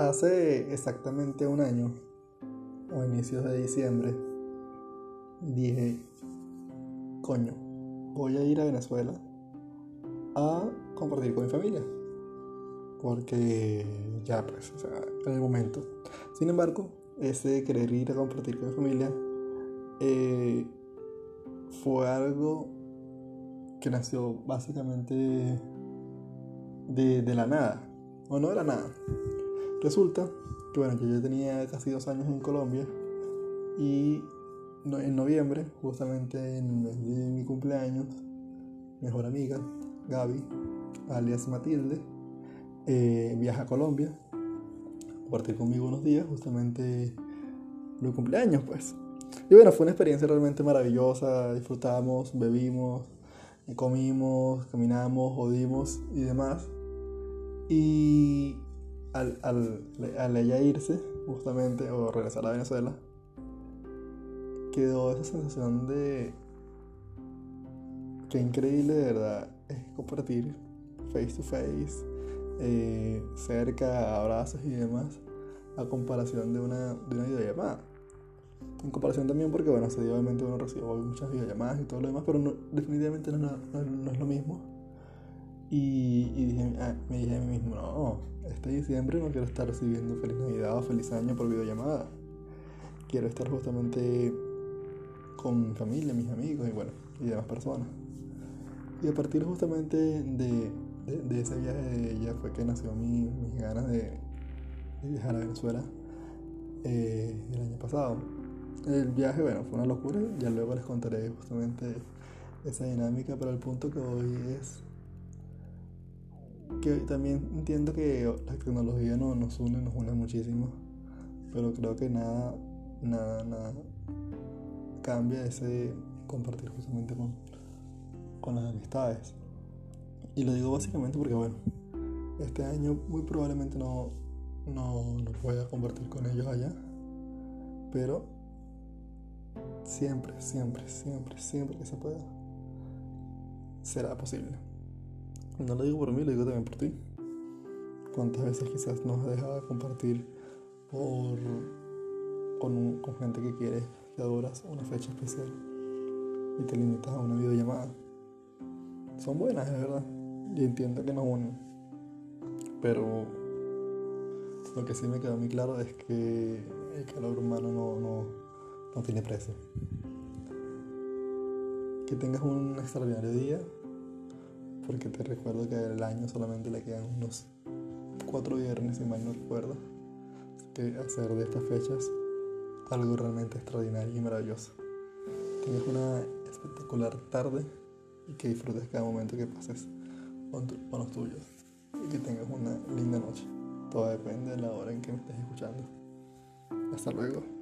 Hace exactamente un año, o inicios de diciembre, dije, coño, voy a ir a Venezuela a compartir con mi familia. Porque ya, pues, o sea, en el momento. Sin embargo, ese querer ir a compartir con mi familia eh, fue algo que nació básicamente de, de la nada. O no de la nada. Resulta que, bueno, yo ya tenía casi dos años en Colombia y en noviembre, justamente en el de mi cumpleaños, mejor amiga, Gaby, alias Matilde, eh, viaja a Colombia compartir conmigo unos días, justamente mi cumpleaños, pues. Y bueno, fue una experiencia realmente maravillosa, disfrutamos, bebimos, comimos, caminamos, jodimos y demás. Y al, al, al ella irse, justamente, o regresar a Venezuela, quedó esa sensación de qué increíble de verdad es compartir face to face, eh, cerca, abrazos y demás, a comparación de una, de una videollamada. En comparación también porque, bueno, obviamente uno recibe muchas videollamadas y todo lo demás, pero definitivamente no, no, es lo mismo. Y, y dije, ah, me dije a mí mismo, no, este diciembre no quiero estar recibiendo feliz Navidad o feliz año por videollamada. Quiero estar justamente con mi familia, mis amigos y bueno, y demás personas. Y a partir justamente de, de, ese viaje de ella fue que nació mi, mis ganas de, viajar a Venezuela eh, el año pasado. El viaje, bueno, fue una locura, ya luego les contaré justamente esa dinámica, pero el punto que hoy es que también entiendo que la tecnología no, nos une, nos une muchísimo, pero creo que nada, nada, nada cambia ese compartir justamente con, con las amistades. Y lo digo básicamente porque, bueno, este año muy probablemente no, no, no voy a compartir con ellos allá, pero siempre, siempre, siempre, siempre que se pueda, será posible. No lo digo por mí, lo digo también por ti. ¿Cuántas veces quizás nos has dejado de compartir por, con, gente que quieres que adoras una fecha especial y te limitas a una videollamada. Son buenas, es verdad. Y entiendo que no unen. Pero lo que sí me quedó muy claro es que el calor humano no, no, no tiene precio. Que tengas un extraordinario día, porque te recuerdo que el año solamente le quedan unos cuatro viernes, si mal no recuerdo. que hacer de estas fechas algo realmente extraordinario y maravilloso. Tengas una espectacular tarde y que disfrutes cada momento que pases con, los tuyos. Y que tengas una linda noche. Todo depende de la hora en que me estés escuchando. Hasta luego.